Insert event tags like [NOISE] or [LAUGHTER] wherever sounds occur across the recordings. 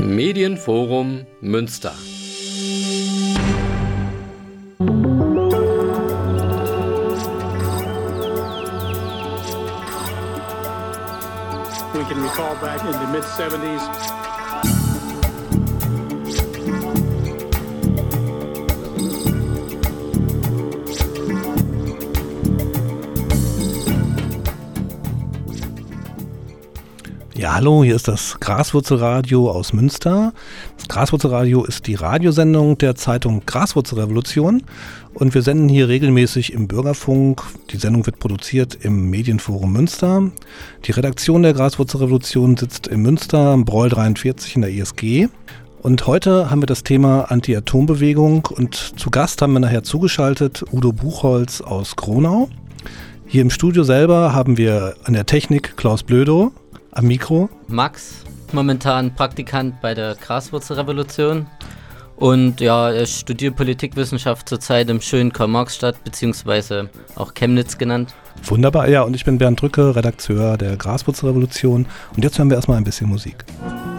Medienforum Münster. We can recall back in the mid 70s. Hallo, hier ist das Graswurzelradio aus Münster. Das Graswurzelradio ist die Radiosendung der Zeitung Graswurzelrevolution und wir senden hier regelmäßig im Bürgerfunk. Die Sendung wird produziert im Medienforum Münster. Die Redaktion der Graswurzelrevolution sitzt in Münster am Breul 43 in der ISG. Und heute haben wir das Thema Anti-Atom-Bewegung und zu Gast haben wir nachher zugeschaltet Udo Buchholz aus Gronau. Hier im Studio selber haben wir an der Technik Klaus Blödo. Am Mikro? Max, momentan Praktikant bei der Graswurzelrevolution. Und ja, ich studiere Politikwissenschaft zurzeit im schönen Karl-Marx-Stadt, beziehungsweise auch Chemnitz genannt. Wunderbar, ja, und ich bin Bernd Drücke, Redakteur der Graswurzelrevolution. Und jetzt hören wir erstmal ein bisschen Musik. 20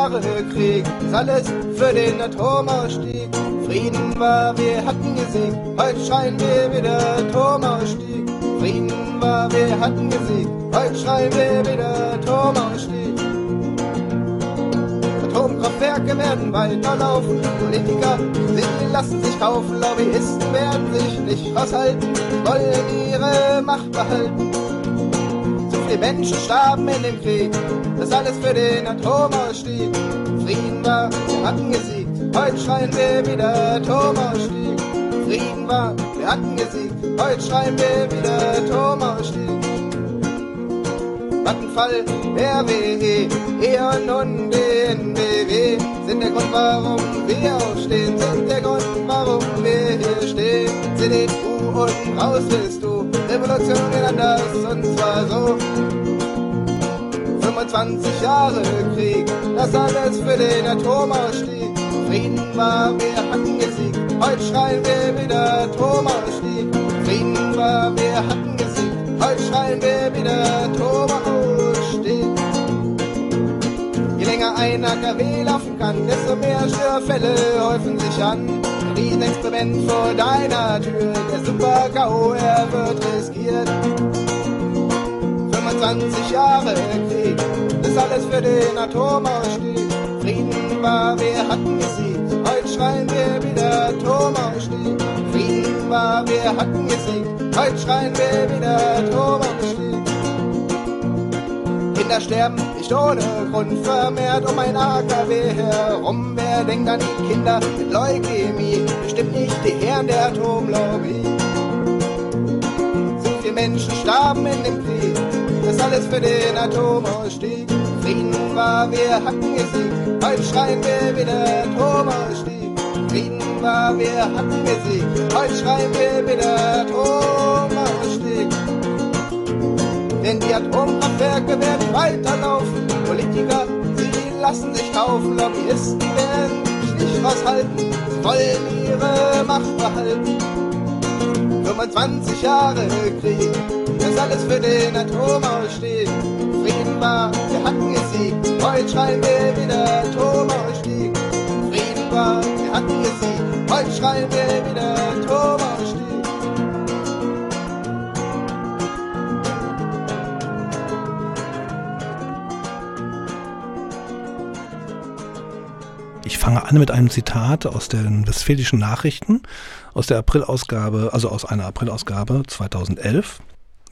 Jahre Krieg, alles für den Atomausstieg. Frieden war, wir hatten gesiegt, heute schreien wir wieder Atomausstieg. Frieden war, wir hatten gesiegt, heute schreien wir wieder Atomausstieg. Atomkraftwerke werden weiterlaufen, Politiker, sie lassen sich kaufen, Lobbyisten werden sich nicht raushalten, wollen ihre Macht behalten. Viele Menschen starben in dem Krieg, das alles für den Atomausstieg. Frieden war, wir hatten gesiegt, heute schreien wir wieder Atomausstieg. Frieden war, wir hatten gesiegt, heute schreien wir wieder Atomausstieg. Vattenfall, RWE, E.ON und DNBW sind der Grund, warum wir aufstehen, sind der Grund, warum wir hier stehen. CDU und raus willst du, Revolution in anders und zwar so. 25 Jahre Krieg, das alles für den Atomausstieg. Frieden war, wir hatten gesiegt, heute schreien wir wieder Atomausstieg. Frieden war, wir hatten gesiegt, heute schreien wir wieder Atomausstieg. Je länger ein AKW laufen kann, desto mehr Störfälle häufen sich an. Riesenexperiment vor deiner Tür, der Super-GAU, er wird riskiert. 25 Jahre Krieg, ist alles für den Atomausstieg. Frieden war, wir hatten gesiegt, heute schreien wir wieder Atomausstieg. Frieden war, wir hatten gesiegt, heute schreien wir wieder Atomausstieg. Kinder sterben nicht ohne Grund vermehrt um ein AKW herum. Wer denkt an die Kinder mit Leukämie? Bestimmt nicht die Herren der Atomlobby. So viele Menschen starben in dem Krieg ist alles für den Atomausstieg. Frieden war, wir hatten gesiegt, heute schreien wir wieder Atomausstieg. Frieden war, wir hatten gesiegt, heute schreien wir wieder Atomausstieg. Denn die Atomkraftwerke werden weiterlaufen, Politiker, sie lassen sich kaufen, Lobbyisten werden sich nicht raushalten, sie wollen ihre Macht behalten. 25 Jahre Krieg, das alles für den Atomausstieg. Frieden war, wir hatten gesiegt, heute schreien wir wieder Atomausstieg. Frieden war, wir hatten gesiegt, heute schreien wir wieder Atomausstieg. Ich fange an mit einem Zitat aus den Westfälischen Nachrichten, aus der Aprilausgabe, also aus einer Aprilausgabe 2011.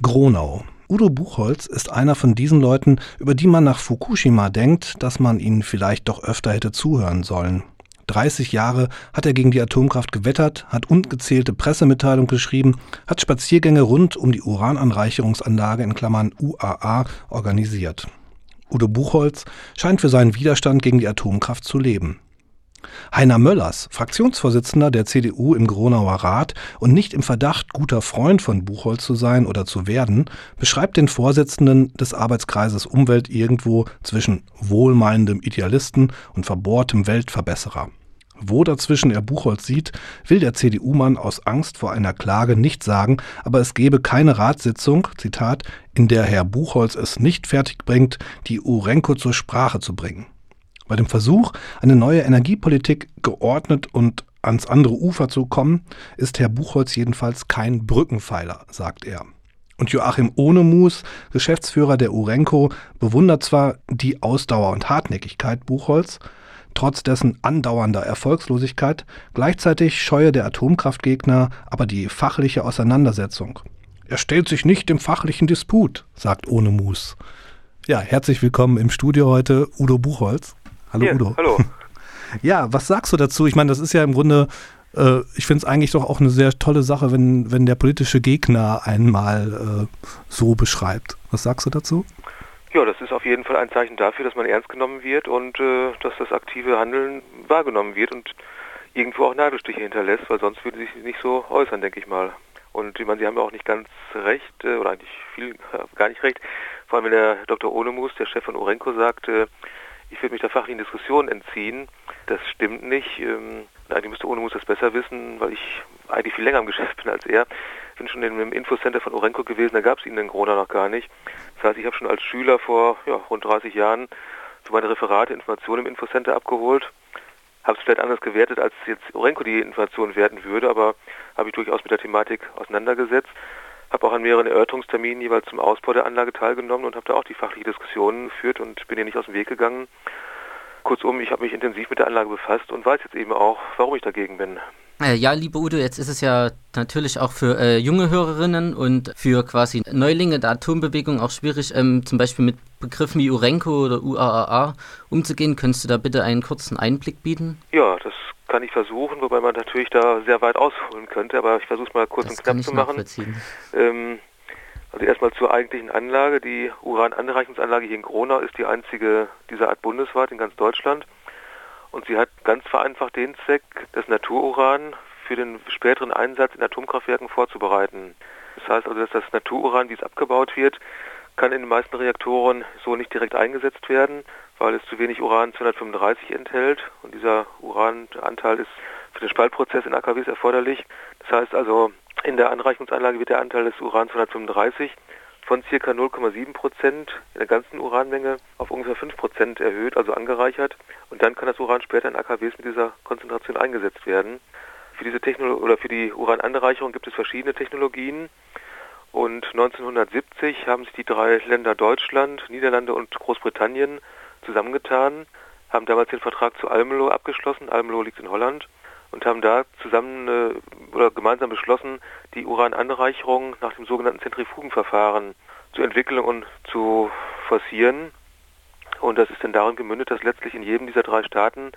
Gronau. Udo Buchholz ist einer von diesen Leuten, über die man nach Fukushima denkt, dass man ihnen vielleicht doch öfter hätte zuhören sollen. 30 Jahre hat er gegen die Atomkraft gewettert, hat ungezählte Pressemitteilungen geschrieben, hat Spaziergänge rund um die Urananreicherungsanlage in Klammern UAA organisiert. Udo Buchholz scheint für seinen Widerstand gegen die Atomkraft zu leben. Heiner Möllers, Fraktionsvorsitzender der CDU im Gronauer Rat und nicht im Verdacht, guter Freund von Buchholz zu sein oder zu werden, beschreibt den Vorsitzenden des Arbeitskreises Umwelt irgendwo zwischen wohlmeinendem Idealisten und verbohrtem Weltverbesserer. Wo dazwischen er Buchholz sieht, will der CDU-Mann aus Angst vor einer Klage nicht sagen, aber es gebe keine Ratssitzung, Zitat, in der Herr Buchholz es nicht fertigbringt, die Urenco zur Sprache zu bringen. Bei dem Versuch, eine neue Energiepolitik geordnet und ans andere Ufer zu kommen, ist Herr Buchholz jedenfalls kein Brückenpfeiler, sagt er. Und Joachim Ohnemus, Geschäftsführer der Urenco, bewundert zwar die Ausdauer und Hartnäckigkeit Buchholz, trotz dessen andauernder Erfolgslosigkeit, gleichzeitig scheue der Atomkraftgegner aber die fachliche Auseinandersetzung. Er stellt sich nicht dem fachlichen Disput, sagt Ohnemus. Ja, herzlich willkommen im Studio heute, Udo Buchholz. Hallo Hier, Udo. Hallo. [LAUGHS] Ja, was sagst du dazu? Ich meine, das ist ja im Grunde, äh, ich finde es eigentlich doch auch eine sehr tolle Sache, wenn, wenn der politische Gegner einmal äh, so beschreibt. Was sagst du dazu? Ja, das ist auf jeden Fall ein Zeichen dafür, dass man ernst genommen wird und äh, dass das aktive Handeln wahrgenommen wird und irgendwo auch Nadelstiche hinterlässt, weil sonst würden sie sich nicht so äußern, denke ich mal. Und ich meine, Sie haben ja auch nicht ganz recht, äh, oder eigentlich viel, äh, gar nicht recht, vor allem wenn der Dr. Olemus, der Chef von Orenco, sagt, äh, ich würde mich der fachlichen Diskussion entziehen. Das stimmt nicht. Ähm, eigentlich müsste Ohne muss das besser wissen, weil ich eigentlich viel länger im [LAUGHS] Geschäft bin als er. Ich bin schon in einem Infocenter von Orenco gewesen, da gab es ihn in Corona noch gar nicht. Das heißt, ich habe schon als Schüler vor ja, rund 30 Jahren für meine Referate Informationen im Infocenter abgeholt. Habe es vielleicht anders gewertet, als jetzt Orenco die Informationen werten würde, aber habe ich durchaus mit der Thematik auseinandergesetzt. Habe auch an mehreren Erörterungsterminen jeweils zum Ausbau der Anlage teilgenommen und habe da auch die fachliche Diskussion geführt und bin ihr nicht aus dem Weg gegangen. Kurzum, ich habe mich intensiv mit der Anlage befasst und weiß jetzt eben auch, warum ich dagegen bin. Äh, ja, liebe Udo, jetzt ist es ja natürlich auch für äh, junge Hörerinnen und für quasi Neulinge der Atombewegung auch schwierig, ähm, zum Beispiel mit Begriffen wie Urenco oder UAAA umzugehen. Könntest du da bitte einen kurzen Einblick bieten? Ja, das kann ich versuchen, wobei man natürlich da sehr weit ausholen könnte, aber ich versuche es mal kurz das und knapp zu machen. Ähm, also erstmal zur eigentlichen Anlage. Die Urananreichungsanlage hier in Gronau ist die einzige dieser Art bundesweit in ganz Deutschland. Und sie hat ganz vereinfacht den Zweck, das Natururan für den späteren Einsatz in Atomkraftwerken vorzubereiten. Das heißt also, dass das Natururan, wie es abgebaut wird, kann in den meisten Reaktoren so nicht direkt eingesetzt werden, weil es zu wenig Uran-235 enthält. Und dieser Urananteil ist für den Spaltprozess in AKWs erforderlich. Das heißt also, in der Anreichungsanlage wird der Anteil des Uran-235 von ca. 0,7 Prozent in der ganzen Uranmenge auf ungefähr 5 Prozent erhöht, also angereichert. Und dann kann das Uran später in AKWs mit dieser Konzentration eingesetzt werden. Für diese Technologie oder für die Urananreicherung gibt es verschiedene Technologien. Und 1970 haben sich die drei Länder Deutschland, Niederlande und Großbritannien zusammengetan, haben damals den Vertrag zu Almelo abgeschlossen. Almelo liegt in Holland und haben da zusammen äh, oder gemeinsam beschlossen, die Urananreicherung nach dem sogenannten Zentrifugenverfahren zu entwickeln und zu forcieren. Und das ist dann darin gemündet, dass letztlich in jedem dieser drei Staaten,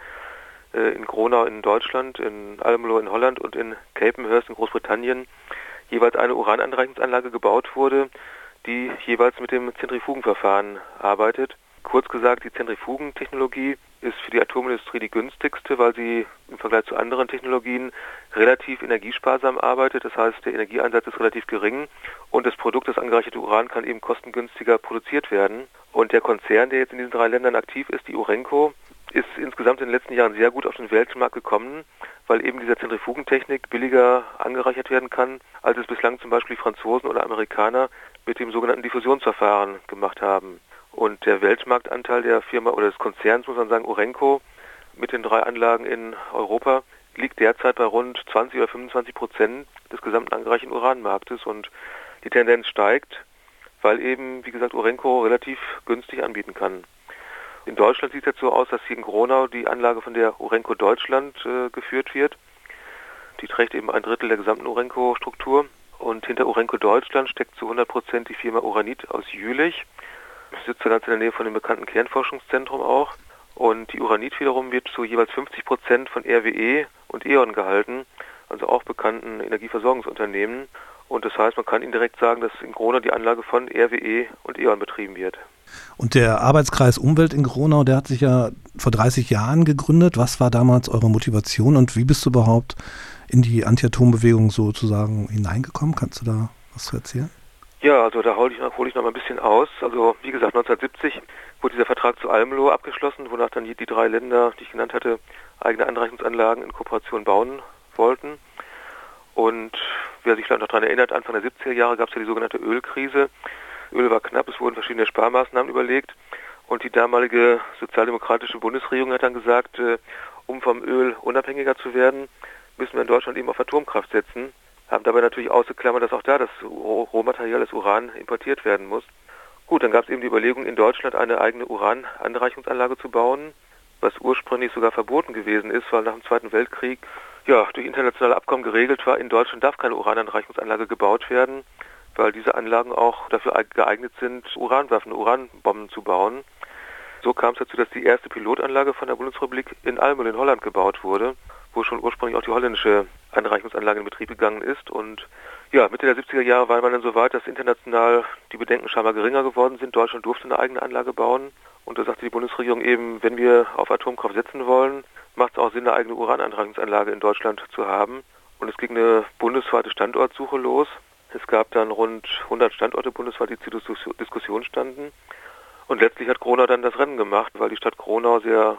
äh, in Gronau in Deutschland, in Almelo in Holland und in Capenhurst in Großbritannien, jeweils eine Urananreichungsanlage gebaut wurde, die jeweils mit dem Zentrifugenverfahren arbeitet. Kurz gesagt, die Zentrifugentechnologie ist für die Atomindustrie die günstigste, weil sie im Vergleich zu anderen Technologien relativ energiesparsam arbeitet. Das heißt, der Energieeinsatz ist relativ gering und das Produkt, das angereicherte Uran, kann eben kostengünstiger produziert werden. Und der Konzern, der jetzt in diesen drei Ländern aktiv ist, die Urenco, ist insgesamt in den letzten Jahren sehr gut auf den Weltmarkt gekommen, weil eben dieser Zentrifugentechnik billiger angereichert werden kann, als es bislang zum Beispiel Franzosen oder Amerikaner mit dem sogenannten Diffusionsverfahren gemacht haben. Und der Weltmarktanteil der Firma oder des Konzerns, muss man sagen, Urenco, mit den drei Anlagen in Europa, liegt derzeit bei rund 20 oder 25 Prozent des gesamten angereichten Uranmarktes und die Tendenz steigt, weil eben, wie gesagt, Urenco relativ günstig anbieten kann. In Deutschland sieht es jetzt so aus, dass hier in Gronau die Anlage von der Urenco Deutschland äh, geführt wird. Die trägt eben ein Drittel der gesamten Urenco-Struktur. Und hinter Urenco Deutschland steckt zu 100 Prozent die Firma Uranit aus Jülich. Sitzt ganz in der Nähe von dem bekannten Kernforschungszentrum auch. Und die Uranit wiederum wird zu jeweils 50 Prozent von RWE und E.ON gehalten, also auch bekannten Energieversorgungsunternehmen. Und das heißt, man kann indirekt sagen, dass in Gronau die Anlage von RWE und E.ON betrieben wird. Und der Arbeitskreis Umwelt in Gronau, der hat sich ja vor 30 Jahren gegründet. Was war damals eure Motivation und wie bist du überhaupt in die Anti-Atom-Bewegung sozusagen hineingekommen? Kannst du da was zu erzählen? Ja, also da hole ich, hol ich noch mal ein bisschen aus. Also wie gesagt, 1970 wurde dieser Vertrag zu Almelo abgeschlossen, wonach dann die, die drei Länder, die ich genannt hatte, eigene Anreichungsanlagen in Kooperation bauen wollten. Und wer sich vielleicht noch daran erinnert, Anfang der 70er Jahre gab es ja die sogenannte Ölkrise. Öl war knapp, es wurden verschiedene Sparmaßnahmen überlegt. Und die damalige sozialdemokratische Bundesregierung hat dann gesagt, äh, um vom Öl unabhängiger zu werden, müssen wir in Deutschland eben auf Atomkraft setzen. Haben dabei natürlich ausgeklammert, dass auch da das Rohmaterial, das Uran, importiert werden muss. Gut, dann gab es eben die Überlegung, in Deutschland eine eigene Urananreichungsanlage zu bauen, was ursprünglich sogar verboten gewesen ist, weil nach dem Zweiten Weltkrieg ja durch internationale Abkommen geregelt war, in Deutschland darf keine Urananreichungsanlage gebaut werden, weil diese Anlagen auch dafür geeignet sind, Uranwaffen, Uranbomben zu bauen. So kam es dazu, dass die erste Pilotanlage von der Bundesrepublik in Almelo in Holland gebaut wurde, wo schon ursprünglich auch die holländische Anreichungsanlage in Betrieb gegangen ist. Und ja, Mitte der 70er Jahre war man dann so weit, dass international die Bedenken scheinbar geringer geworden sind. Deutschland durfte eine eigene Anlage bauen. Und da sagte die Bundesregierung eben, wenn wir auf Atomkraft setzen wollen, macht es auch Sinn, eine eigene Urananreichungsanlage in Deutschland zu haben. Und es ging eine bundesweite Standortsuche los. Es gab dann rund 100 Standorte bundesweit, die zur Diskussion standen. Und letztlich hat Gronau dann das Rennen gemacht, weil die Stadt Gronau sehr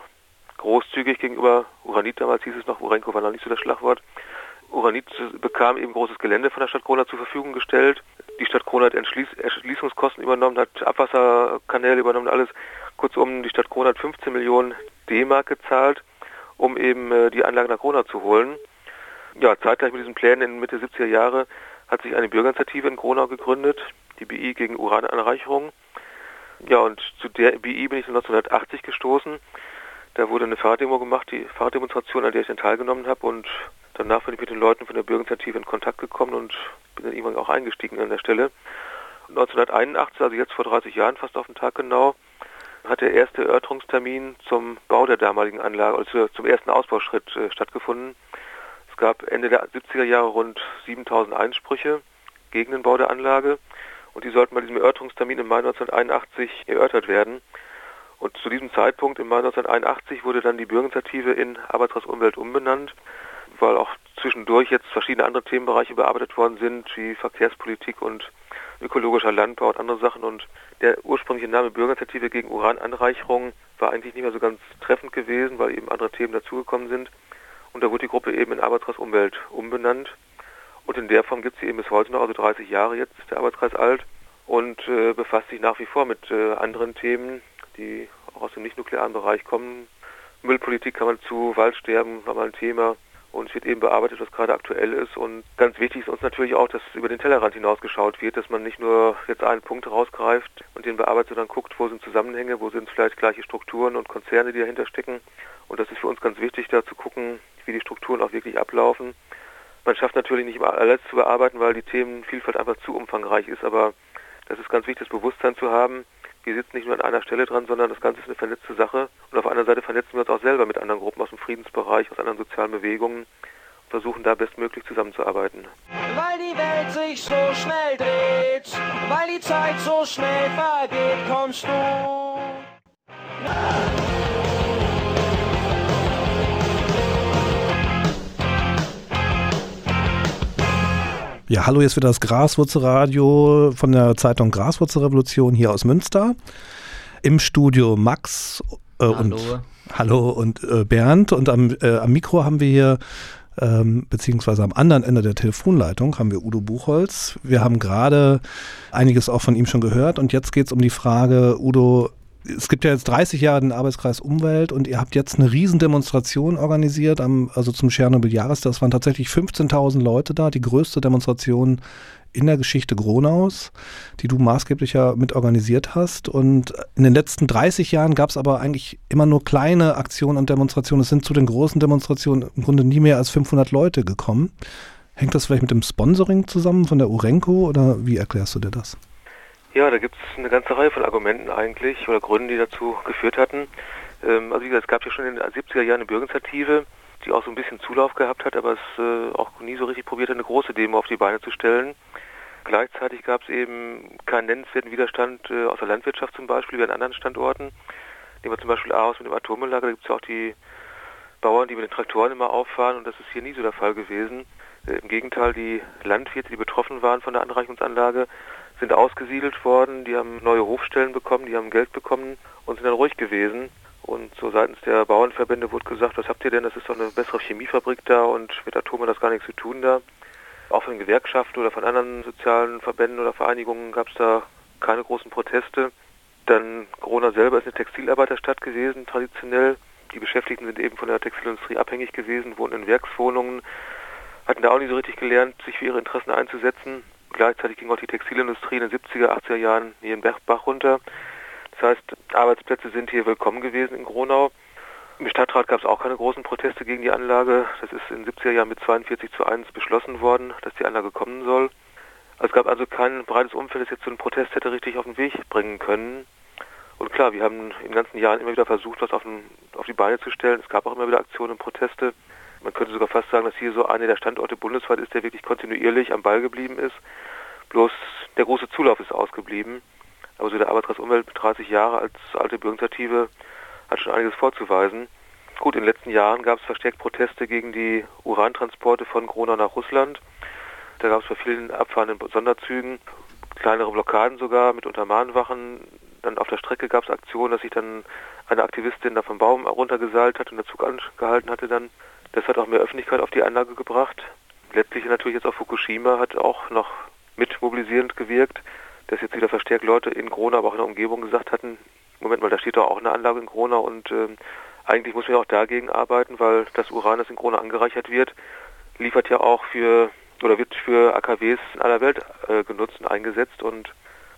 großzügig gegenüber Uranit, damals hieß es noch, Urenco war noch nicht so das Schlagwort, Uranit bekam eben großes Gelände von der Stadt Gronau zur Verfügung gestellt. Die Stadt Gronau hat Entschließ Erschließungskosten übernommen, hat Abwasserkanäle übernommen, alles. Kurzum, die Stadt hat 15 Millionen D-Mark gezahlt, um eben äh, die Anlage nach Gronau zu holen. Ja, zeitgleich mit diesen Plänen in Mitte 70er Jahre hat sich eine Bürgerinitiative in Gronau gegründet, die BI gegen Urananreicherung. Ja, und zu der BI bin ich 1980 gestoßen. Da wurde eine Fahrrademo gemacht, die Fahrraddemonstration, an der ich dann teilgenommen habe und danach bin ich mit den Leuten von der Bürgerinitiative in Kontakt gekommen und bin dann irgendwann auch eingestiegen an der Stelle. 1981, also jetzt vor 30 Jahren fast auf den Tag genau, hat der erste Erörterungstermin zum Bau der damaligen Anlage, also zum ersten Ausbauschritt äh, stattgefunden. Es gab Ende der 70er Jahre rund 7000 Einsprüche gegen den Bau der Anlage und die sollten bei diesem Erörterungstermin im Mai 1981 erörtert werden. Und zu diesem Zeitpunkt im Mai 1981 wurde dann die Bürgerinitiative in Arbeitsrecht Umwelt umbenannt, weil auch zwischendurch jetzt verschiedene andere Themenbereiche bearbeitet worden sind, wie Verkehrspolitik und ökologischer Landbau und andere Sachen. Und der ursprüngliche Name Bürgerinitiative gegen Urananreicherung war eigentlich nicht mehr so ganz treffend gewesen, weil eben andere Themen dazugekommen sind. Und da wurde die Gruppe eben in Arbeitskreis Umwelt umbenannt. Und in der Form gibt es sie eben bis heute noch, also 30 Jahre jetzt ist der Arbeitskreis alt und äh, befasst sich nach wie vor mit äh, anderen Themen, die auch aus dem nicht-nuklearen Bereich kommen. Müllpolitik kann man zu, Waldsterben war mal ein Thema und es wird eben bearbeitet, was gerade aktuell ist. Und ganz wichtig ist uns natürlich auch, dass über den Tellerrand hinausgeschaut wird, dass man nicht nur jetzt einen Punkt rausgreift und den bearbeitet, sondern guckt, wo sind Zusammenhänge, wo sind vielleicht gleiche Strukturen und Konzerne, die dahinter stecken. Und das ist für uns ganz wichtig, da zu gucken, wie die Strukturen auch wirklich ablaufen man schafft natürlich nicht alles zu bearbeiten, weil die Themenvielfalt einfach zu umfangreich ist, aber das ist ganz wichtig, das Bewusstsein zu haben. Wir sitzen nicht nur an einer Stelle dran, sondern das Ganze ist eine vernetzte Sache. Und auf einer Seite vernetzen wir uns auch selber mit anderen Gruppen aus dem Friedensbereich, aus anderen sozialen Bewegungen und versuchen da bestmöglich zusammenzuarbeiten. Weil die Welt sich so schnell dreht, weil die Zeit so schnell vergeht, kommst du. Ja, hallo, jetzt wieder das Graswurzelradio von der Zeitung Graswurzelrevolution hier aus Münster. Im Studio Max äh, hallo. und Hallo und äh, Bernd und am, äh, am Mikro haben wir hier ähm, beziehungsweise am anderen Ende der Telefonleitung haben wir Udo Buchholz. Wir haben gerade einiges auch von ihm schon gehört und jetzt geht es um die Frage, Udo, es gibt ja jetzt 30 Jahre den Arbeitskreis Umwelt und ihr habt jetzt eine Riesendemonstration organisiert, am, also zum Tschernobyl-Jahrestag. Es waren tatsächlich 15.000 Leute da, die größte Demonstration in der Geschichte Gronaus, die du maßgeblich ja mit organisiert hast. Und in den letzten 30 Jahren gab es aber eigentlich immer nur kleine Aktionen und Demonstrationen. Es sind zu den großen Demonstrationen im Grunde nie mehr als 500 Leute gekommen. Hängt das vielleicht mit dem Sponsoring zusammen von der Urenco oder wie erklärst du dir das? Ja, da gibt es eine ganze Reihe von Argumenten eigentlich oder Gründen, die dazu geführt hatten. Ähm, also wie gesagt, es gab ja schon in den 70er Jahren eine Bürgerinitiative, die auch so ein bisschen Zulauf gehabt hat, aber es äh, auch nie so richtig probiert hat, eine große Demo auf die Beine zu stellen. Gleichzeitig gab es eben keinen nennenswerten Widerstand äh, aus der Landwirtschaft zum Beispiel, wie an anderen Standorten. Nehmen wir zum Beispiel Aarhus mit dem Atommülllager, da gibt es ja auch die Bauern, die mit den Traktoren immer auffahren und das ist hier nie so der Fall gewesen. Äh, Im Gegenteil, die Landwirte, die betroffen waren von der Anreichungsanlage, sind ausgesiedelt worden, die haben neue Hofstellen bekommen, die haben Geld bekommen und sind dann ruhig gewesen. Und so seitens der Bauernverbände wurde gesagt, was habt ihr denn? Das ist doch eine bessere Chemiefabrik da und mit Atom hat das gar nichts zu tun da. Auch von Gewerkschaften oder von anderen sozialen Verbänden oder Vereinigungen gab es da keine großen Proteste. Dann Corona selber ist eine Textilarbeiterstadt gewesen, traditionell. Die Beschäftigten sind eben von der Textilindustrie abhängig gewesen, wohnen in Werkswohnungen, hatten da auch nicht so richtig gelernt, sich für ihre Interessen einzusetzen. Gleichzeitig ging auch die Textilindustrie in den 70er, 80er Jahren hier in Bach runter. Das heißt, Arbeitsplätze sind hier willkommen gewesen in Gronau. Im Stadtrat gab es auch keine großen Proteste gegen die Anlage. Das ist in den 70er Jahren mit 42 zu 1 beschlossen worden, dass die Anlage kommen soll. Also es gab also kein breites Umfeld, das jetzt so einen Protest hätte richtig auf den Weg bringen können. Und klar, wir haben in den ganzen Jahren immer wieder versucht, was auf, den, auf die Beine zu stellen. Es gab auch immer wieder Aktionen und Proteste. Man könnte sogar fast sagen, dass hier so einer der Standorte bundesweit ist, der wirklich kontinuierlich am Ball geblieben ist. Bloß der große Zulauf ist ausgeblieben. Aber so der Arbeitskreis Umwelt mit 30 Jahre als alte Bürgerinitiative hat schon einiges vorzuweisen. Gut, in den letzten Jahren gab es verstärkt Proteste gegen die Urantransporte von Gronau nach Russland. Da gab es bei vielen abfahrenden Sonderzügen kleinere Blockaden sogar mit Untermahnwachen. Dann auf der Strecke gab es Aktionen, dass sich dann eine Aktivistin da vom Baum runtergeseilt hat und der Zug angehalten hatte dann. Das hat auch mehr Öffentlichkeit auf die Anlage gebracht. Letztlich natürlich jetzt auch Fukushima hat auch noch mit mobilisierend gewirkt, dass jetzt wieder verstärkt Leute in Gronau, aber auch in der Umgebung gesagt hatten, Moment mal, da steht doch auch eine Anlage in Gronau und äh, eigentlich muss man ja auch dagegen arbeiten, weil das Uran, das in Gronau angereichert wird, liefert ja auch für oder wird für AKWs in aller Welt äh, genutzt und eingesetzt und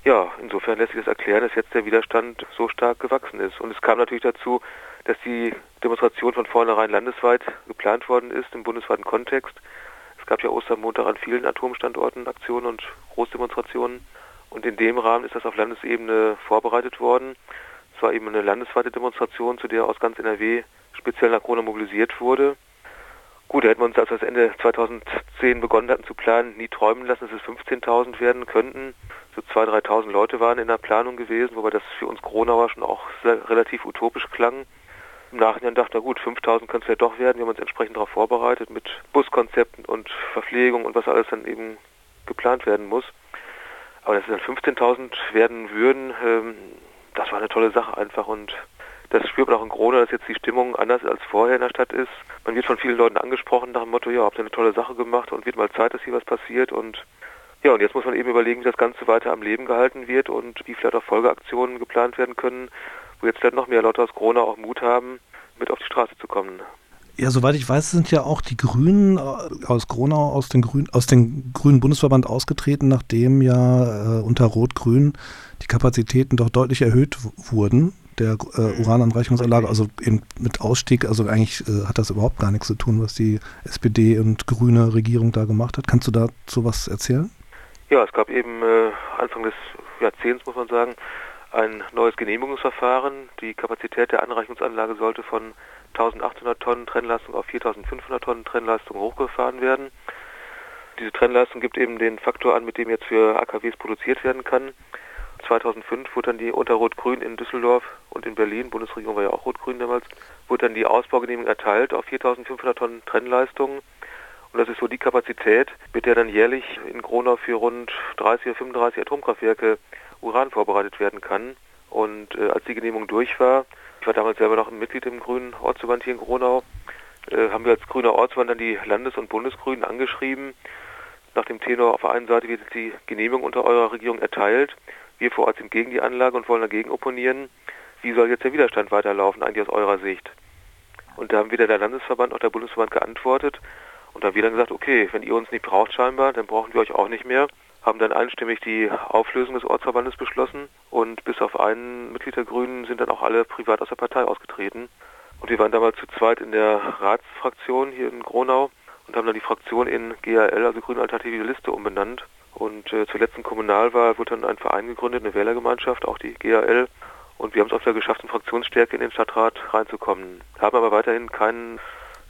ja, insofern lässt sich das erklären, dass jetzt der Widerstand so stark gewachsen ist. Und es kam natürlich dazu, dass die Demonstration von vornherein landesweit geplant worden ist, im bundesweiten Kontext. Es gab ja Ostermontag an vielen Atomstandorten Aktionen und Großdemonstrationen. Und in dem Rahmen ist das auf Landesebene vorbereitet worden. Es war eben eine landesweite Demonstration, zu der aus ganz NRW speziell nach Corona mobilisiert wurde. Gut, da hätten wir uns, als wir das Ende 2010 begonnen hatten zu planen, nie träumen lassen, dass es 15.000 werden könnten. So 2.000, 3.000 Leute waren in der Planung gewesen, wobei das für uns Gronauer schon auch relativ utopisch klang. Im Nachhinein dachte, na gut, 5.000 können es ja doch werden. Wir haben uns entsprechend darauf vorbereitet mit Buskonzepten und Verpflegung und was alles dann eben geplant werden muss. Aber dass es dann 15.000 werden würden, ähm, das war eine tolle Sache einfach und das spürt man auch in Corona, dass jetzt die Stimmung anders als vorher in der Stadt ist. Man wird von vielen Leuten angesprochen nach dem Motto, ja, habt ihr eine tolle Sache gemacht und wird mal Zeit, dass hier was passiert und ja, und jetzt muss man eben überlegen, wie das Ganze weiter am Leben gehalten wird und wie vielleicht auch Folgeaktionen geplant werden können, wo jetzt vielleicht noch mehr Leute aus Corona auch Mut haben, mit auf die Straße zu kommen. Ja, soweit ich weiß, sind ja auch die Grünen äh, aus Gronau aus, den Grün, aus dem Grünen Bundesverband ausgetreten, nachdem ja äh, unter Rot-Grün die Kapazitäten doch deutlich erhöht wurden der äh, mhm. Urananreichungsanlage, also eben mit Ausstieg, also eigentlich äh, hat das überhaupt gar nichts zu tun, was die SPD und grüne Regierung da gemacht hat. Kannst du dazu was erzählen? Ja, es gab eben äh, Anfang des Jahrzehnts, muss man sagen, ein neues Genehmigungsverfahren. Die Kapazität der Anreichungsanlage sollte von 1800 Tonnen Trennleistung auf 4500 Tonnen Trennleistung hochgefahren werden. Diese Trennleistung gibt eben den Faktor an, mit dem jetzt für AKWs produziert werden kann. 2005 wurde dann die unter Rot-Grün in Düsseldorf und in Berlin, Bundesregierung war ja auch Rot-Grün damals, wurde dann die Ausbaugenehmigung erteilt auf 4500 Tonnen Trennleistung. Und das ist so die Kapazität, mit der dann jährlich in Gronau für rund 30 oder 35 Atomkraftwerke Uran vorbereitet werden kann. Und äh, als die Genehmigung durch war, ich war damals selber noch ein Mitglied im Grünen Ortsverband hier in Gronau, äh, haben wir als grüner Ortsverband dann die Landes- und Bundesgrünen angeschrieben, nach dem Tenor auf der einen Seite wird die Genehmigung unter eurer Regierung erteilt wir vor Ort sind gegen die Anlage und wollen dagegen opponieren. Wie soll jetzt der Widerstand weiterlaufen, eigentlich aus eurer Sicht? Und da haben weder der Landesverband noch der Bundesverband geantwortet. Und da haben wir dann gesagt, okay, wenn ihr uns nicht braucht scheinbar, dann brauchen wir euch auch nicht mehr. Haben dann einstimmig die Auflösung des Ortsverbandes beschlossen und bis auf einen Mitglied der Grünen sind dann auch alle privat aus der Partei ausgetreten. Und wir waren damals zu zweit in der Ratsfraktion hier in Gronau und haben dann die Fraktion in GAL, also Grüne Alternative Liste, umbenannt. Und äh, zur letzten Kommunalwahl wurde dann ein Verein gegründet, eine Wählergemeinschaft, auch die GAL. Und wir haben es auch wieder geschafft, in Fraktionsstärke in den Stadtrat reinzukommen. Haben aber weiterhin keinen,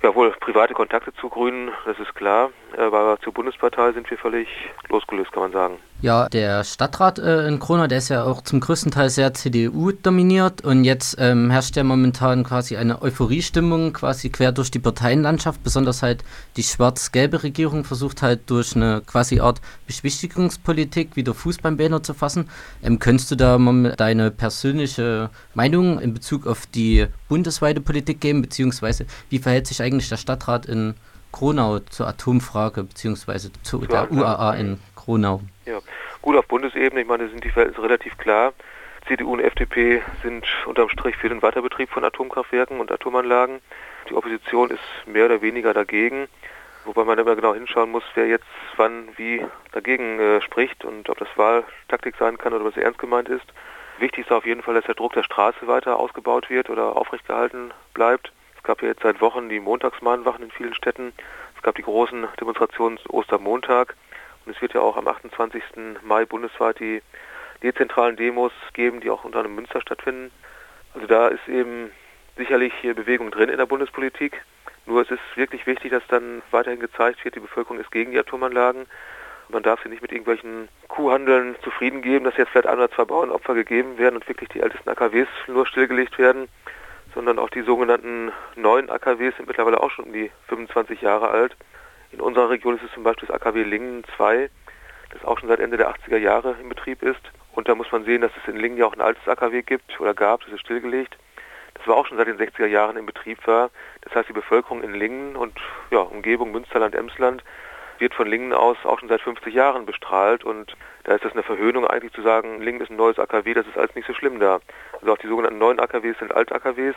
ja wohl private Kontakte zu Grünen, das ist klar. Aber zur Bundespartei sind wir völlig losgelöst, kann man sagen. Ja, der Stadtrat äh, in Kronau, der ist ja auch zum größten Teil sehr CDU dominiert und jetzt ähm, herrscht ja momentan quasi eine Euphoriestimmung quasi quer durch die Parteienlandschaft, besonders halt die schwarz-gelbe Regierung versucht halt durch eine quasi Art Beschwichtigungspolitik wieder Fuß beim Banner zu fassen. Ähm, könntest du da mal deine persönliche Meinung in Bezug auf die bundesweite Politik geben, beziehungsweise wie verhält sich eigentlich der Stadtrat in Kronau zur Atomfrage, beziehungsweise zu der UAA in Kronau? Ja, gut auf Bundesebene, ich meine, sind die Verhältnisse relativ klar. CDU und FDP sind unterm Strich für den Weiterbetrieb von Atomkraftwerken und Atomanlagen. Die Opposition ist mehr oder weniger dagegen, wobei man immer genau hinschauen muss, wer jetzt wann wie dagegen äh, spricht und ob das Wahltaktik sein kann oder was ernst gemeint ist. Wichtig ist auf jeden Fall, dass der Druck der Straße weiter ausgebaut wird oder aufrechtgehalten bleibt. Es gab ja jetzt seit Wochen die Montagsmahnwachen in vielen Städten. Es gab die großen Demonstrationen Ostermontag. Und es wird ja auch am 28. Mai bundesweit die dezentralen Demos geben, die auch unter anderem Münster stattfinden. Also da ist eben sicherlich Bewegung drin in der Bundespolitik. Nur es ist wirklich wichtig, dass dann weiterhin gezeigt wird, die Bevölkerung ist gegen die Atomanlagen. Man darf sie nicht mit irgendwelchen Kuhhandeln zufrieden geben, dass jetzt vielleicht ein oder zwei Bauernopfer gegeben werden und wirklich die ältesten AKWs nur stillgelegt werden, sondern auch die sogenannten neuen AKWs sind mittlerweile auch schon um die 25 Jahre alt. In unserer Region ist es zum Beispiel das AKW Lingen 2, das auch schon seit Ende der 80er Jahre in Betrieb ist. Und da muss man sehen, dass es in Lingen ja auch ein altes AKW gibt oder gab, das ist stillgelegt. Das war auch schon seit den 60er Jahren in Betrieb war. Das heißt, die Bevölkerung in Lingen und ja, Umgebung Münsterland, Emsland wird von Lingen aus auch schon seit 50 Jahren bestrahlt und da ist das eine Verhöhnung eigentlich zu sagen, Lingen ist ein neues AKW, das ist alles nicht so schlimm da. Also auch die sogenannten neuen AKWs sind Alt-AKWs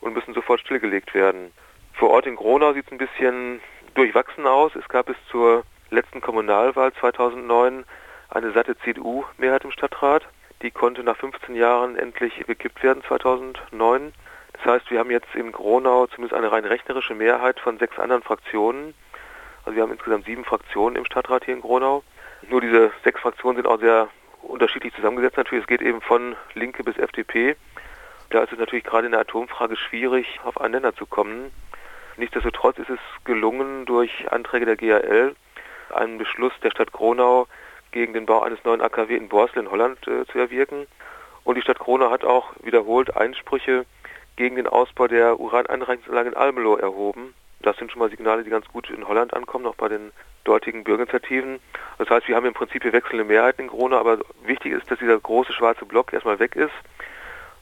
und müssen sofort stillgelegt werden. Vor Ort in Gronau sieht es ein bisschen durchwachsen aus. Es gab bis zur letzten Kommunalwahl 2009 eine satte CDU-Mehrheit im Stadtrat. Die konnte nach 15 Jahren endlich gekippt werden 2009. Das heißt, wir haben jetzt in Gronau zumindest eine rein rechnerische Mehrheit von sechs anderen Fraktionen. Also wir haben insgesamt sieben Fraktionen im Stadtrat hier in Gronau. Nur diese sechs Fraktionen sind auch sehr unterschiedlich zusammengesetzt. Natürlich, es geht eben von Linke bis FDP. Da ist es natürlich gerade in der Atomfrage schwierig, auf einen Nenner zu kommen. Nichtsdestotrotz ist es gelungen, durch Anträge der GAL einen Beschluss der Stadt Gronau gegen den Bau eines neuen AKW in Borsel in Holland äh, zu erwirken. Und die Stadt Gronau hat auch wiederholt Einsprüche gegen den Ausbau der Uraneinreichungsanlage in Almelo erhoben. Das sind schon mal Signale, die ganz gut in Holland ankommen, auch bei den dortigen Bürgerinitiativen. Das heißt, wir haben im Prinzip hier wechselnde Mehrheiten in Gronau, aber wichtig ist, dass dieser große schwarze Block erstmal weg ist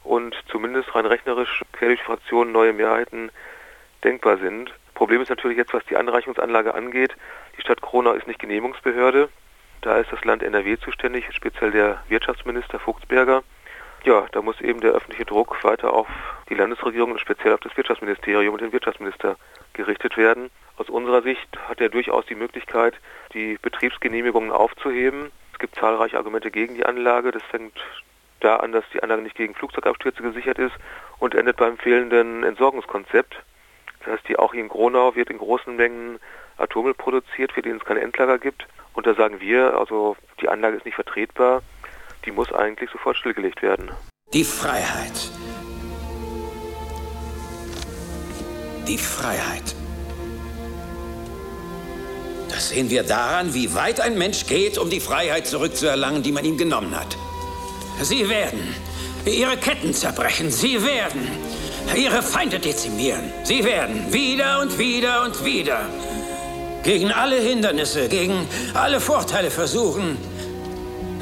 und zumindest rein rechnerisch quer durch Fraktionen neue Mehrheiten denkbar sind. Problem ist natürlich jetzt, was die Anreichungsanlage angeht. Die Stadt Kronau ist nicht Genehmigungsbehörde. Da ist das Land NRW zuständig, speziell der Wirtschaftsminister Vogtsberger. Ja, da muss eben der öffentliche Druck weiter auf die Landesregierung und speziell auf das Wirtschaftsministerium und den Wirtschaftsminister gerichtet werden. Aus unserer Sicht hat er durchaus die Möglichkeit, die Betriebsgenehmigungen aufzuheben. Es gibt zahlreiche Argumente gegen die Anlage. Das fängt da an, dass die Anlage nicht gegen Flugzeugabstürze gesichert ist und endet beim fehlenden Entsorgungskonzept. Das heißt, die auch hier in Gronau wird in großen Mengen Atommüll produziert, für den es keine Endlager gibt. Und da sagen wir, also die Anlage ist nicht vertretbar, die muss eigentlich sofort stillgelegt werden. Die Freiheit. Die Freiheit. Das sehen wir daran, wie weit ein Mensch geht, um die Freiheit zurückzuerlangen, die man ihm genommen hat. Sie werden ihre Ketten zerbrechen. Sie werden ihre Feinde dezimieren. Sie werden wieder und wieder und wieder gegen alle Hindernisse, gegen alle Vorteile versuchen,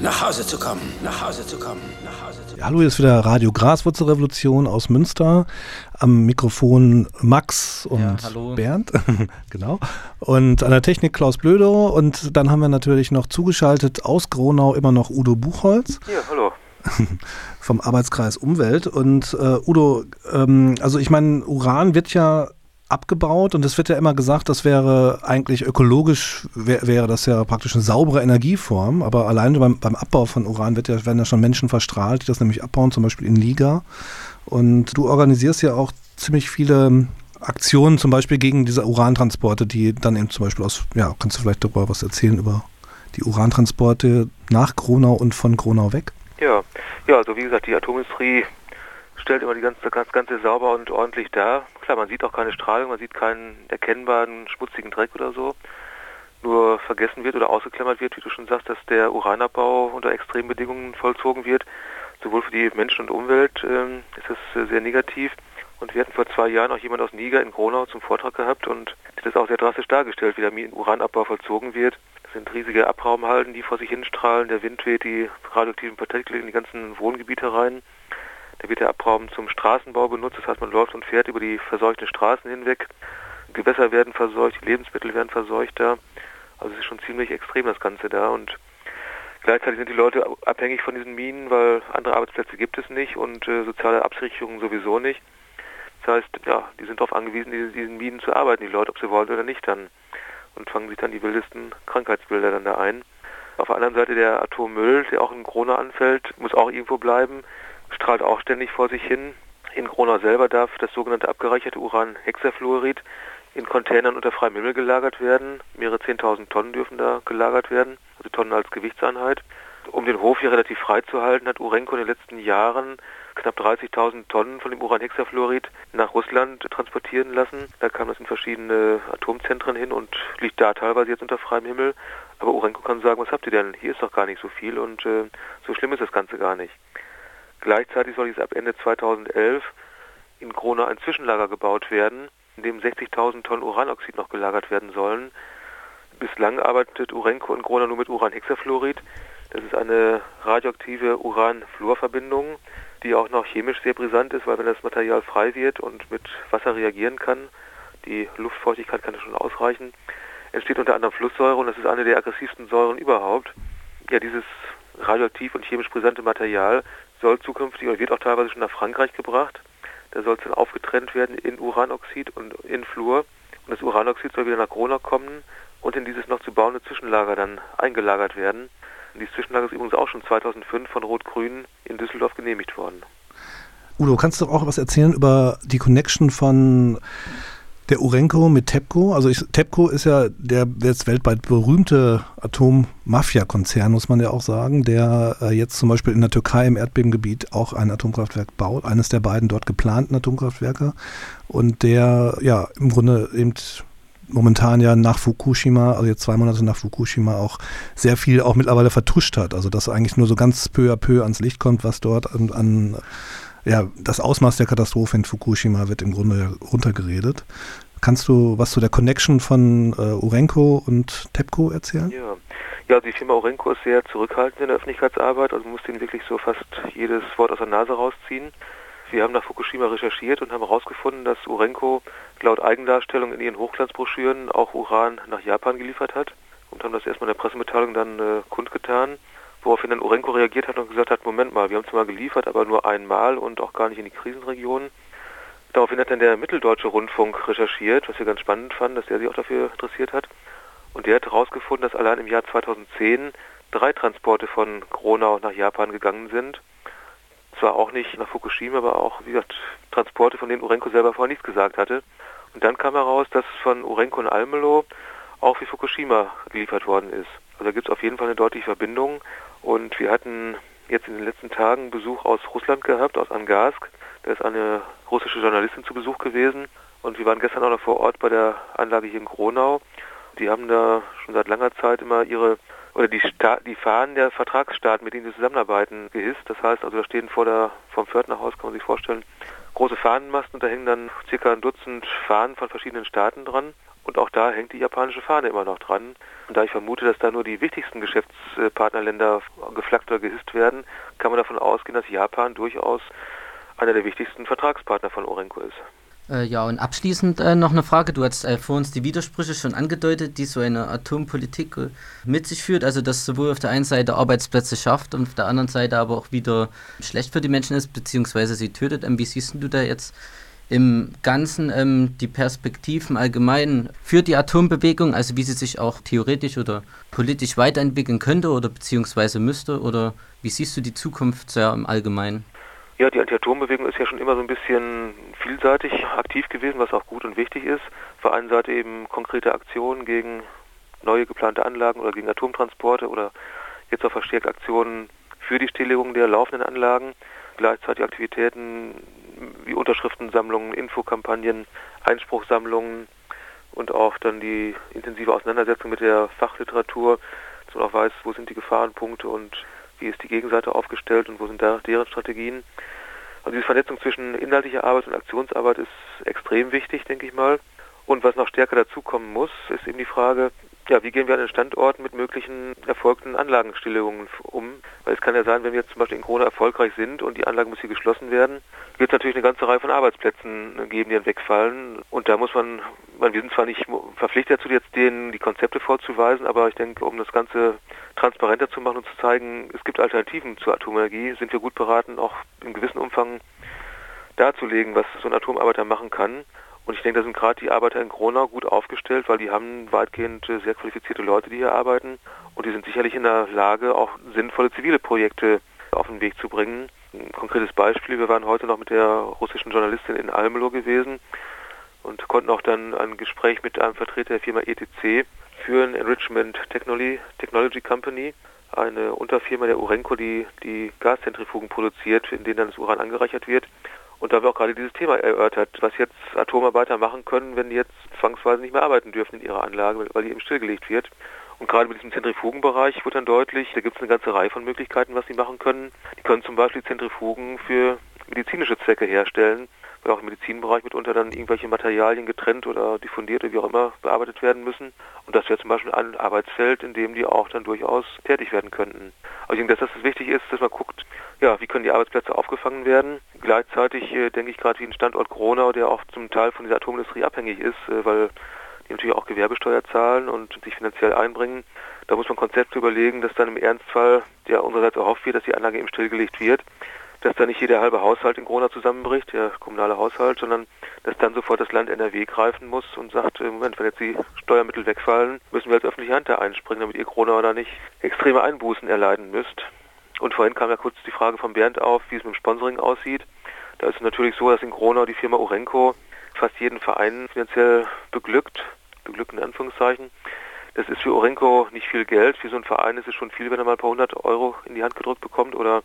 nach Hause zu kommen, nach Hause zu kommen, nach Hause zu kommen. Hallo, hier ist wieder Radio Graswurzelrevolution aus Münster. Am Mikrofon Max und Ja, hallo. Bernd, [LAUGHS] genau. Und an der Technik Klaus Blödo. Und dann haben wir natürlich noch zugeschaltet aus Gronau immer noch Udo Buchholz Ja, hallo. [LAUGHS] vom Arbeitskreis Umwelt. Und äh, Udo, ähm, also ich meine, Uran wird ja abgebaut und es wird ja immer gesagt, das wäre eigentlich ökologisch, wär, wäre das ja praktisch eine saubere Energieform, aber alleine beim, beim Abbau von Uran wird ja, werden ja schon Menschen verstrahlt, die das nämlich abbauen, zum Beispiel in Liga. Und du organisierst ja auch ziemlich viele Aktionen, zum Beispiel gegen diese Urantransporte, die dann eben zum Beispiel aus, ja, kannst du vielleicht darüber was erzählen, über die Urantransporte nach Gronau und von Gronau weg? Ja, ja, also wie gesagt, die Atomindustrie stellt immer die ganze, das Ganze sauber und ordentlich dar. Klar, man sieht auch keine Strahlung, man sieht keinen erkennbaren schmutzigen Dreck oder so. nur vergessen wird oder ausgeklammert wird, wie du schon sagst, dass der Uranabbau unter extremen Bedingungen vollzogen wird. Sowohl für die Menschen und Umwelt ähm, ist das äh, sehr negativ. Und wir hatten vor zwei Jahren auch jemand aus Niger in Gronau zum Vortrag gehabt und das auch sehr drastisch dargestellt, wie der Uranabbau vollzogen wird. Sind riesige Abraumhalden, die vor sich hinstrahlen. Der Wind weht die radioaktiven Partikel in die ganzen Wohngebiete rein. Da wird der Abraum zum Straßenbau benutzt. Das heißt, man läuft und fährt über die verseuchten Straßen hinweg. Gewässer werden verseucht, Lebensmittel werden verseucht da. Also es ist schon ziemlich extrem das Ganze da und gleichzeitig sind die Leute abhängig von diesen Minen, weil andere Arbeitsplätze gibt es nicht und äh, soziale Absicherungen sowieso nicht. Das heißt, ja, die sind darauf angewiesen, diesen Minen zu arbeiten, die Leute, ob sie wollen oder nicht dann. Und fangen sich dann die wildesten Krankheitsbilder dann da ein. Auf der anderen Seite der Atommüll, der auch in Grona anfällt, muss auch irgendwo bleiben, strahlt auch ständig vor sich hin. In Grona selber darf das sogenannte abgereicherte Uran Hexafluorid in Containern unter freiem Himmel gelagert werden. Mehrere 10.000 Tonnen dürfen da gelagert werden, also Tonnen als Gewichtseinheit. Um den Hof hier relativ frei zu halten, hat Urenco in den letzten Jahren knapp 30.000 Tonnen von dem Uranhexafluorid nach Russland transportieren lassen. Da kam das in verschiedene Atomzentren hin und liegt da teilweise jetzt unter freiem Himmel. Aber Urenco kann sagen, was habt ihr denn? Hier ist doch gar nicht so viel und äh, so schlimm ist das Ganze gar nicht. Gleichzeitig soll jetzt ab Ende 2011 in Krona ein Zwischenlager gebaut werden, in dem 60.000 Tonnen Uranoxid noch gelagert werden sollen. Bislang arbeitet Urenco in Grona nur mit Uranhexafluorid. Das ist eine radioaktive Uran-Fluor-Verbindung, die auch noch chemisch sehr brisant ist, weil wenn das Material frei wird und mit Wasser reagieren kann, die Luftfeuchtigkeit kann schon ausreichen, entsteht unter anderem Flusssäure und das ist eine der aggressivsten Säuren überhaupt. Ja, dieses radioaktiv und chemisch brisante Material soll zukünftig oder wird auch teilweise schon nach Frankreich gebracht. Da soll es dann aufgetrennt werden in Uranoxid und in Fluor. Und das Uranoxid soll wieder nach Grona kommen und in dieses noch zu bauende Zwischenlager dann eingelagert werden. Und dieses Zwischenlager ist übrigens auch schon 2005 von Rot-Grün in Düsseldorf genehmigt worden. Udo, kannst du auch was erzählen über die Connection von der Urenco mit TEPCO, also ich, TEPCO ist ja der jetzt weltweit berühmte Atommafia-Konzern, muss man ja auch sagen, der äh, jetzt zum Beispiel in der Türkei im Erdbebengebiet auch ein Atomkraftwerk baut, eines der beiden dort geplanten Atomkraftwerke. Und der ja im Grunde eben momentan ja nach Fukushima, also jetzt zwei Monate nach Fukushima auch sehr viel auch mittlerweile vertuscht hat, also dass eigentlich nur so ganz peu à peu ans Licht kommt, was dort an, an ja, das Ausmaß der Katastrophe in Fukushima wird im Grunde runtergeredet. Kannst du was zu der Connection von äh, Urenco und TEPCO erzählen? Ja. ja, die Firma Urenco ist sehr zurückhaltend in der Öffentlichkeitsarbeit, also man muss denen wirklich so fast jedes Wort aus der Nase rausziehen. Wir haben nach Fukushima recherchiert und haben herausgefunden, dass Urenco laut Eigendarstellung in ihren Hochglanzbroschüren auch Uran nach Japan geliefert hat und haben das erstmal in der Pressemitteilung dann äh, kundgetan. Woraufhin dann Urenco reagiert hat und gesagt hat, Moment mal, wir haben zwar geliefert, aber nur einmal und auch gar nicht in die Krisenregionen. Daraufhin hat dann der Mitteldeutsche Rundfunk recherchiert, was wir ganz spannend fanden, dass der sich auch dafür interessiert hat. Und der hat herausgefunden, dass allein im Jahr 2010 drei Transporte von Gronau nach Japan gegangen sind. Zwar auch nicht nach Fukushima, aber auch, wie gesagt, Transporte, von denen Urenco selber vorher nichts gesagt hatte. Und dann kam heraus, dass von Urenco in Almelo auch wie Fukushima geliefert worden ist. Also da gibt es auf jeden Fall eine deutliche Verbindung. Und wir hatten jetzt in den letzten Tagen Besuch aus Russland gehabt, aus Angarsk. Da ist eine russische Journalistin zu Besuch gewesen. Und wir waren gestern auch noch vor Ort bei der Anlage hier in Gronau. Die haben da schon seit langer Zeit immer ihre oder die, Sta die Fahnen der Vertragsstaaten, mit denen sie zusammenarbeiten, gehisst. Das heißt, also da stehen vor der vom Pförtnerhaus, kann man sich vorstellen, große Fahnenmasten und da hängen dann circa ein Dutzend Fahnen von verschiedenen Staaten dran. Und auch da hängt die japanische Fahne immer noch dran. Und da ich vermute, dass da nur die wichtigsten Geschäftspartnerländer geflaggt oder gehisst werden, kann man davon ausgehen, dass Japan durchaus einer der wichtigsten Vertragspartner von Orenco ist. Äh, ja, und abschließend äh, noch eine Frage. Du hast äh, vor uns die Widersprüche schon angedeutet, die so eine Atompolitik äh, mit sich führt. Also, dass sowohl auf der einen Seite Arbeitsplätze schafft und auf der anderen Seite aber auch wieder schlecht für die Menschen ist, beziehungsweise sie tötet. Ähm, wie siehst du da jetzt im Ganzen ähm, die Perspektiven allgemein für die Atombewegung, also wie sie sich auch theoretisch oder politisch weiterentwickeln könnte oder beziehungsweise müsste? Oder wie siehst du die Zukunft sehr im Allgemeinen? Ja, die Anti-Atom-Bewegung ist ja schon immer so ein bisschen vielseitig aktiv gewesen, was auch gut und wichtig ist. Auf der einen Seite eben konkrete Aktionen gegen neue geplante Anlagen oder gegen Atomtransporte oder jetzt auch verstärkt Aktionen für die Stilllegung der laufenden Anlagen. Gleichzeitig Aktivitäten wie Unterschriftensammlungen, Infokampagnen, Einspruchsammlungen, und auch dann die intensive Auseinandersetzung mit der Fachliteratur, dass man auch weiß, wo sind die Gefahrenpunkte und wie ist die Gegenseite aufgestellt und wo sind da deren Strategien. Also diese Vernetzung zwischen inhaltlicher Arbeit und Aktionsarbeit ist extrem wichtig, denke ich mal. Und was noch stärker dazukommen muss, ist eben die Frage, ja, wie gehen wir an den Standorten mit möglichen erfolgten Anlagenstilllegungen um? Weil es kann ja sein, wenn wir jetzt zum Beispiel in Corona erfolgreich sind und die Anlage muss hier geschlossen werden, wird es natürlich eine ganze Reihe von Arbeitsplätzen geben, die dann wegfallen. Und da muss man, man wir sind zwar nicht verpflichtet dazu, jetzt denen die Konzepte vorzuweisen, aber ich denke, um das Ganze transparenter zu machen und zu zeigen, es gibt Alternativen zur Atomenergie, sind wir gut beraten, auch in gewissem Umfang darzulegen, was so ein Atomarbeiter machen kann. Und ich denke, da sind gerade die Arbeiter in Gronau gut aufgestellt, weil die haben weitgehend äh, sehr qualifizierte Leute, die hier arbeiten. Und die sind sicherlich in der Lage, auch sinnvolle zivile Projekte auf den Weg zu bringen. Ein konkretes Beispiel, wir waren heute noch mit der russischen Journalistin in Almelo gewesen und konnten auch dann ein Gespräch mit einem Vertreter der Firma ETC führen, Enrichment Technology, Technology Company, eine Unterfirma der Urenco, die die Gaszentrifugen produziert, in denen dann das Uran angereichert wird. Und da haben wir auch gerade dieses Thema erörtert, was jetzt Atomarbeiter machen können, wenn die jetzt zwangsweise nicht mehr arbeiten dürfen in ihrer Anlage, weil die eben stillgelegt wird. Und gerade mit diesem Zentrifugenbereich wird dann deutlich, da gibt es eine ganze Reihe von Möglichkeiten, was sie machen können. Die können zum Beispiel Zentrifugen für medizinische Zwecke herstellen, weil auch im Medizinbereich mitunter dann irgendwelche Materialien getrennt oder diffundiert oder wie auch immer bearbeitet werden müssen. Und das wäre zum Beispiel ein Arbeitsfeld, in dem die auch dann durchaus tätig werden könnten. Aber ich denke, dass das wichtig ist, dass man guckt, ja, wie können die Arbeitsplätze aufgefangen werden. Gleichzeitig äh, denke ich gerade wie ein Standort Gronau, der auch zum Teil von dieser Atomindustrie abhängig ist, äh, weil die natürlich auch Gewerbesteuer zahlen und sich finanziell einbringen. Da muss man Konzepte überlegen, dass dann im Ernstfall, der unsererseits erhofft wird, dass die Anlage eben stillgelegt wird, dass da nicht jeder halbe Haushalt in Gronau zusammenbricht, der kommunale Haushalt, sondern dass dann sofort das Land NRW greifen muss und sagt, äh, Moment, wenn jetzt die Steuermittel wegfallen, müssen wir als öffentliche Hand da einspringen, damit ihr Gronau da nicht extreme Einbußen erleiden müsst. Und vorhin kam ja kurz die Frage von Bernd auf, wie es mit dem Sponsoring aussieht. Da ist es natürlich so, dass in Gronau die Firma Urenco fast jeden Verein finanziell beglückt, beglückt in Anführungszeichen. Das ist für Urenco nicht viel Geld. Für so einen Verein ist es schon viel, wenn er mal ein paar hundert Euro in die Hand gedrückt bekommt. Oder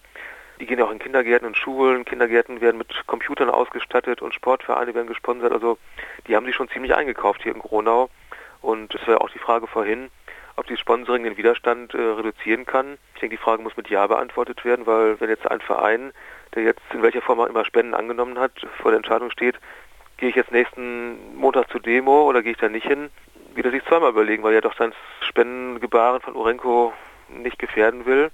die gehen ja auch in Kindergärten und Schulen. Kindergärten werden mit Computern ausgestattet und Sportvereine werden gesponsert. Also die haben sich schon ziemlich eingekauft hier in Gronau. Und das war auch die Frage vorhin, ob die Sponsoring den Widerstand äh, reduzieren kann. Ich denke, die Frage muss mit Ja beantwortet werden, weil wenn jetzt ein Verein, der jetzt in welcher Form auch immer Spenden angenommen hat, vor der Entscheidung steht, gehe ich jetzt nächsten Montag zur Demo oder gehe ich da nicht hin, wird er sich zweimal überlegen, weil er doch sein Spendengebaren von Urenco nicht gefährden will.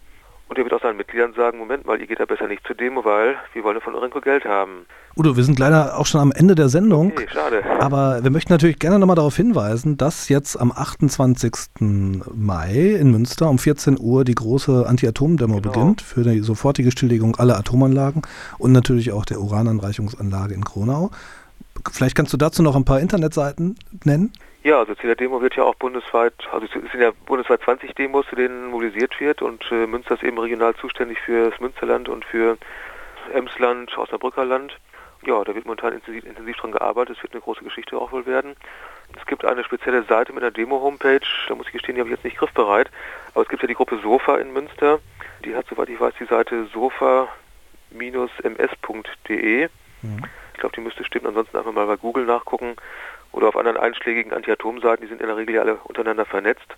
Und er wird auch seinen Mitgliedern sagen, Moment mal, ihr geht da besser nicht zur Demo, weil wir wollen von Eurenco Geld haben. Udo, wir sind leider auch schon am Ende der Sendung. Okay, schade. Aber wir möchten natürlich gerne nochmal darauf hinweisen, dass jetzt am 28. Mai in Münster um 14 Uhr die große Anti-Atom-Demo genau. beginnt für die sofortige Stilllegung aller Atomanlagen und natürlich auch der Urananreichungsanlage in Kronau. Vielleicht kannst du dazu noch ein paar Internetseiten nennen? Ja, also zu der Demo wird ja auch bundesweit, also es sind ja bundesweit 20 Demos, zu denen mobilisiert wird und äh, Münster ist eben regional zuständig für das Münsterland und für Emsland, Osnabrücker Land. Ja, da wird momentan intensiv, intensiv dran gearbeitet, es wird eine große Geschichte auch wohl werden. Es gibt eine spezielle Seite mit einer Demo-Homepage, da muss ich gestehen, die habe ich jetzt nicht griffbereit, aber es gibt ja die Gruppe Sofa in Münster, die hat, soweit ich weiß, die Seite sofa-ms.de. Mhm. Ich glaube, die müsste stimmen, ansonsten einfach mal bei Google nachgucken oder auf anderen einschlägigen Anti-Atom-Seiten, die sind in der Regel ja alle untereinander vernetzt.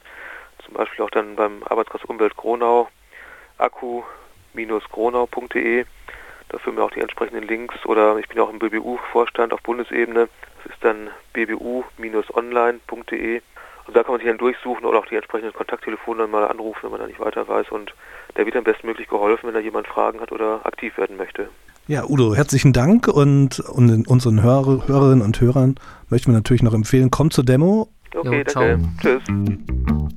Zum Beispiel auch dann beim Arbeitskreis Umwelt Gronau, akku-gronau.de. Da finden wir auch die entsprechenden Links. Oder ich bin auch im BBU-Vorstand auf Bundesebene. Das ist dann bbu-online.de. Und da kann man sich dann durchsuchen oder auch die entsprechenden Kontakttelefone mal anrufen, wenn man da nicht weiter weiß. Und da wird dann bestmöglich geholfen, wenn da jemand Fragen hat oder aktiv werden möchte. Ja, Udo, herzlichen Dank und, und unseren Hörer, Hörerinnen und Hörern möchten wir natürlich noch empfehlen, kommt zur Demo. Okay, jo, danke. Ciao. Tschüss.